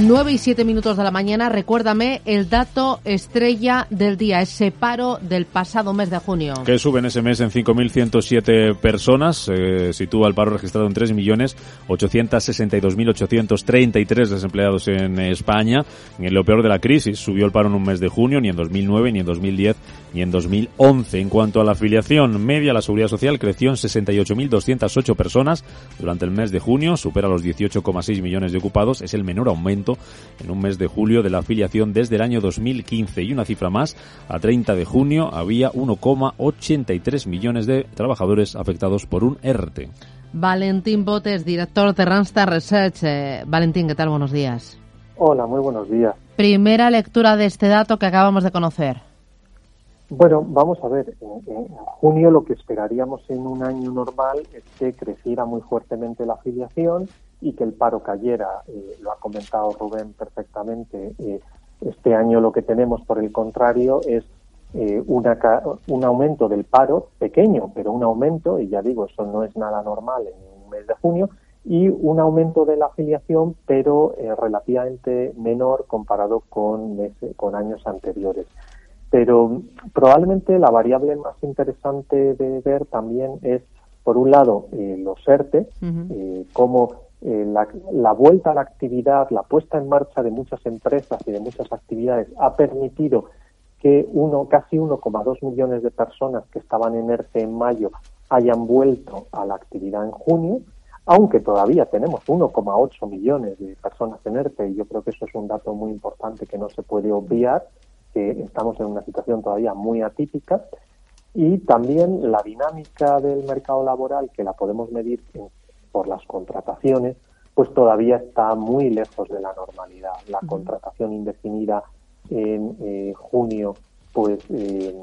9 y 7 minutos de la mañana. Recuérdame el dato estrella del día, ese paro del pasado mes de junio. Que sube en ese mes en 5.107 personas. Eh, sitúa el paro registrado en 3.862.833 desempleados en España. En lo peor de la crisis, subió el paro en un mes de junio, ni en 2009, ni en 2010, ni en 2011. En cuanto a la afiliación media, la Seguridad Social creció en 68.208 personas durante el mes de junio, supera los 18,6 millones de ocupados. Es el menor aumento en un mes de julio de la afiliación desde el año 2015 y una cifra más, a 30 de junio había 1,83 millones de trabajadores afectados por un ERTE. Valentín Botes, director de Randstad Research. Eh, Valentín, ¿qué tal? Buenos días. Hola, muy buenos días. Primera lectura de este dato que acabamos de conocer. Bueno, vamos a ver, en, junio lo que esperaríamos en un año normal es que creciera muy fuertemente la afiliación y que el paro cayera. Eh, lo ha comentado Rubén perfectamente. Eh, este año lo que tenemos, por el contrario, es eh, una, un aumento del paro pequeño, pero un aumento, y ya digo, eso no es nada normal en un mes de junio, y un aumento de la afiliación, pero relativamente menor comparado con años anteriores. Pero probablemente la variable más interesante de ver también es, por un lado, los ERTE, cómo eh, la, vuelta a la actividad, la puesta en marcha de muchas empresas y de muchas actividades ha permitido que uno, casi 1,2 millones de personas que estaban en ERTE en mayo hayan vuelto a la actividad en junio, aunque todavía tenemos 1,8 millones de personas en ERTE, y yo creo que eso es un dato muy importante que no se puede obviar, que estamos en una situación todavía muy atípica, y también la dinámica del mercado laboral, que la podemos medir por las contrataciones, pues todavía está muy lejos de la normalidad. La contratación indefinida en eh, junio pues eh,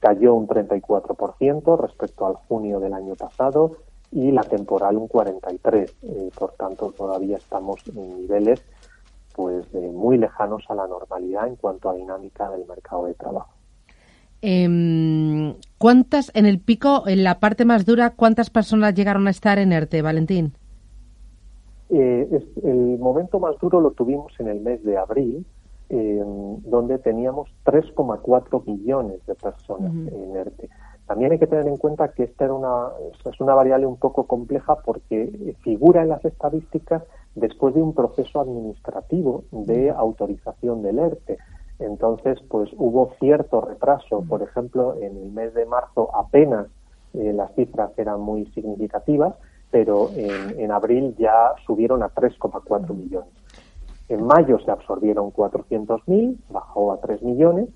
cayó un 34% respecto al junio del año pasado y la temporal un 43%. Eh, por tanto, todavía estamos en niveles pues muy lejanos a la normalidad en cuanto a dinámica del mercado de trabajo. Eh, ¿Cuántas, en el pico, en la parte más dura, cuántas personas llegaron a estar en ERTE, Valentín? Eh, el momento más duro lo tuvimos en el mes de abril, donde teníamos 3,4 millones de personas en ERTE. También hay que tener en cuenta que esta era una, es una variable un poco compleja porque figura en las estadísticas después de un proceso administrativo de autorización del ERTE. Entonces, pues hubo cierto retraso. Por ejemplo, en el mes de marzo apenas eh, las cifras eran muy significativas, pero en, abril ya subieron a 3,4 millones. En mayo se absorbieron 400.000, bajó a 3 millones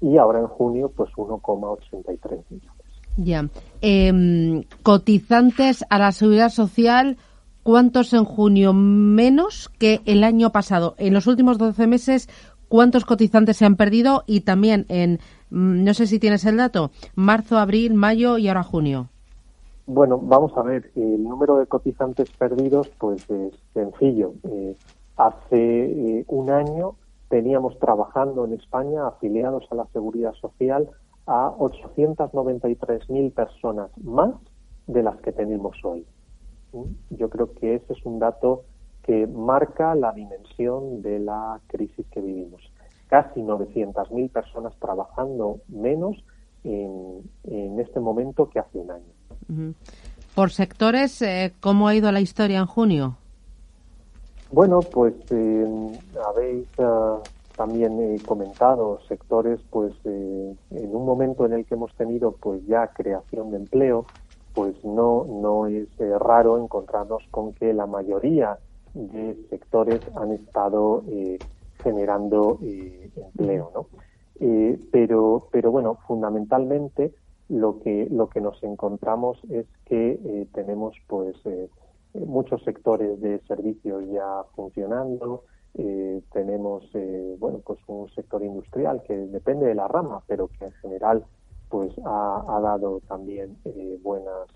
y ahora en junio pues 1,83 millones. Ya. Em, cotizantes a la seguridad social, ¿cuántos en junio menos que el año pasado? En los últimos 12 meses, cuántos cotizantes se han perdido y también en, mm, no sé si tienes el dato, marzo, abril, mayo y ahora junio. Bueno, vamos a ver, el número de cotizantes perdidos pues es sencillo. Eh, hace eh, un año teníamos trabajando en España afiliados a la Seguridad Social a 893.000 personas más de las que tenemos hoy. Yo creo que ese es un dato que marca la dimensión de la crisis que vivimos. Casi 900.000 personas trabajando menos en, este momento que hace un año. Por sectores, eh, ¿cómo ha ido la historia en junio? Bueno, pues eh, habéis ah, también eh, comentado sectores, pues en un momento en el que hemos tenido pues ya creación de empleo, pues no no es raro encontrarnos con que la mayoría de sectores han estado eh, generando eh, empleo, ¿no? Eh, pero, pero bueno, fundamentalmente lo que lo que nos encontramos es que tenemos pues muchos sectores de servicios ya funcionando, tenemos bueno pues un sector industrial que depende de la rama, pero que en general pues ha, dado también buenas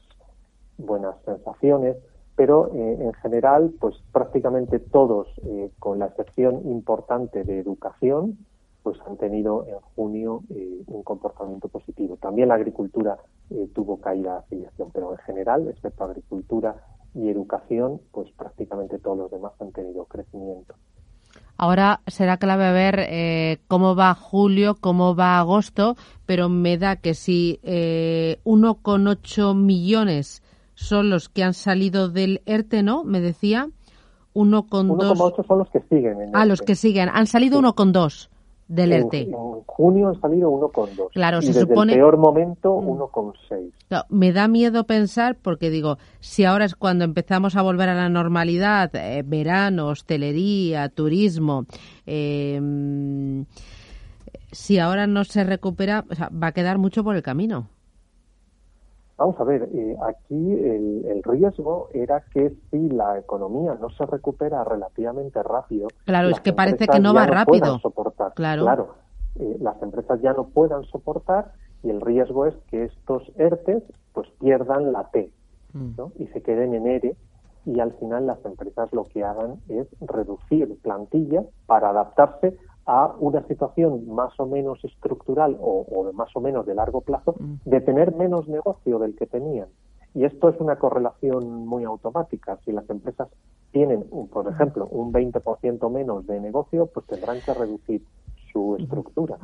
buenas sensaciones pero eh, en general, pues prácticamente todos, eh, con la excepción importante de educación, pues han tenido en junio eh, un comportamiento positivo. También la agricultura tuvo caída de afiliación, pero en general, excepto agricultura y educación, pues prácticamente todos los demás han tenido crecimiento. Ahora será clave ver eh, cómo va julio, cómo va agosto, pero me da que si eh, 1,8 millones son los que han salido del ERTE, ¿no? Me decía. 1,2. 1,8 son los que siguen. En ah, los que siguen. Han salido sí. 1,2 del en, ERTE. En junio han salido 1,2. Claro, y se desde supone. el peor momento, 1,6. No, me da miedo pensar, porque digo, si ahora es cuando empezamos a volver a la normalidad, eh, verano, hostelería, turismo, eh, si ahora no se recupera, o sea, va a quedar mucho por el camino. Vamos a ver, eh, aquí el, el, riesgo era que si la economía no se recupera relativamente rápido. Claro, es que parece que no va no rápido. Soportar. Claro. claro eh, las empresas ya no puedan soportar y el riesgo es que estos ERTES pues pierdan la T ¿no? y se queden en ERE y al final las empresas lo que hagan es reducir plantilla para adaptarse a una situación más o menos estructural o, o más o menos de largo plazo de tener menos negocio del que tenían. Y esto es una correlación muy automática. Si las empresas tienen, por ejemplo, un 20% menos de negocio, pues tendrán que reducir su estructura.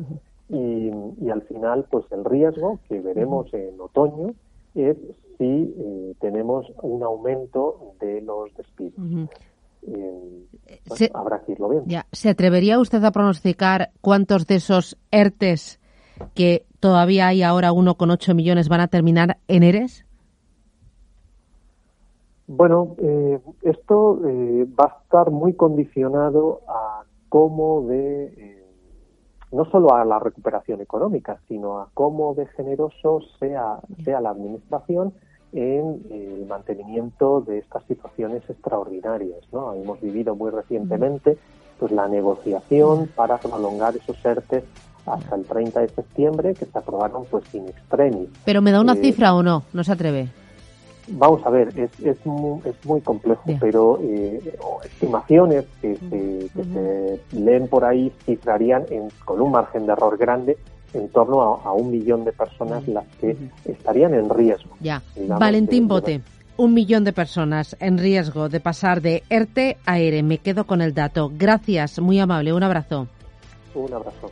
Y, y, al final, pues el riesgo que veremos en otoño es si eh, tenemos un aumento de los despidos. Eh, bueno, se, habrá que irlo viendo. Ya. ¿Se atrevería usted a pronosticar cuántos de esos ERTES que todavía hay ahora 1,8 millones van a terminar en ERES? Bueno, eh, esto eh, va a estar muy condicionado a cómo de, eh, no solo a la recuperación económica, sino a cómo de generoso sea, sea la administración en el mantenimiento de estas situaciones extraordinarias. ¿no? Hemos vivido muy recientemente pues la negociación para prolongar esos ERTES hasta el 30 de septiembre, que se aprobaron pues sin extremis. Pero me da una cifra o no, no se atreve. Vamos a ver, es, es, muy, es muy complejo, Bien. pero eh, estimaciones que, se, que uh -huh. se leen por ahí cifrarían en, con un margen de error grande en torno a, a un millón de personas las que estarían en riesgo. Ya. Digamos, Valentín de, Bote. Un millón de personas en riesgo de pasar de ERTE a ERE. Me quedo con el dato. Gracias, muy amable. Un abrazo. Un abrazo.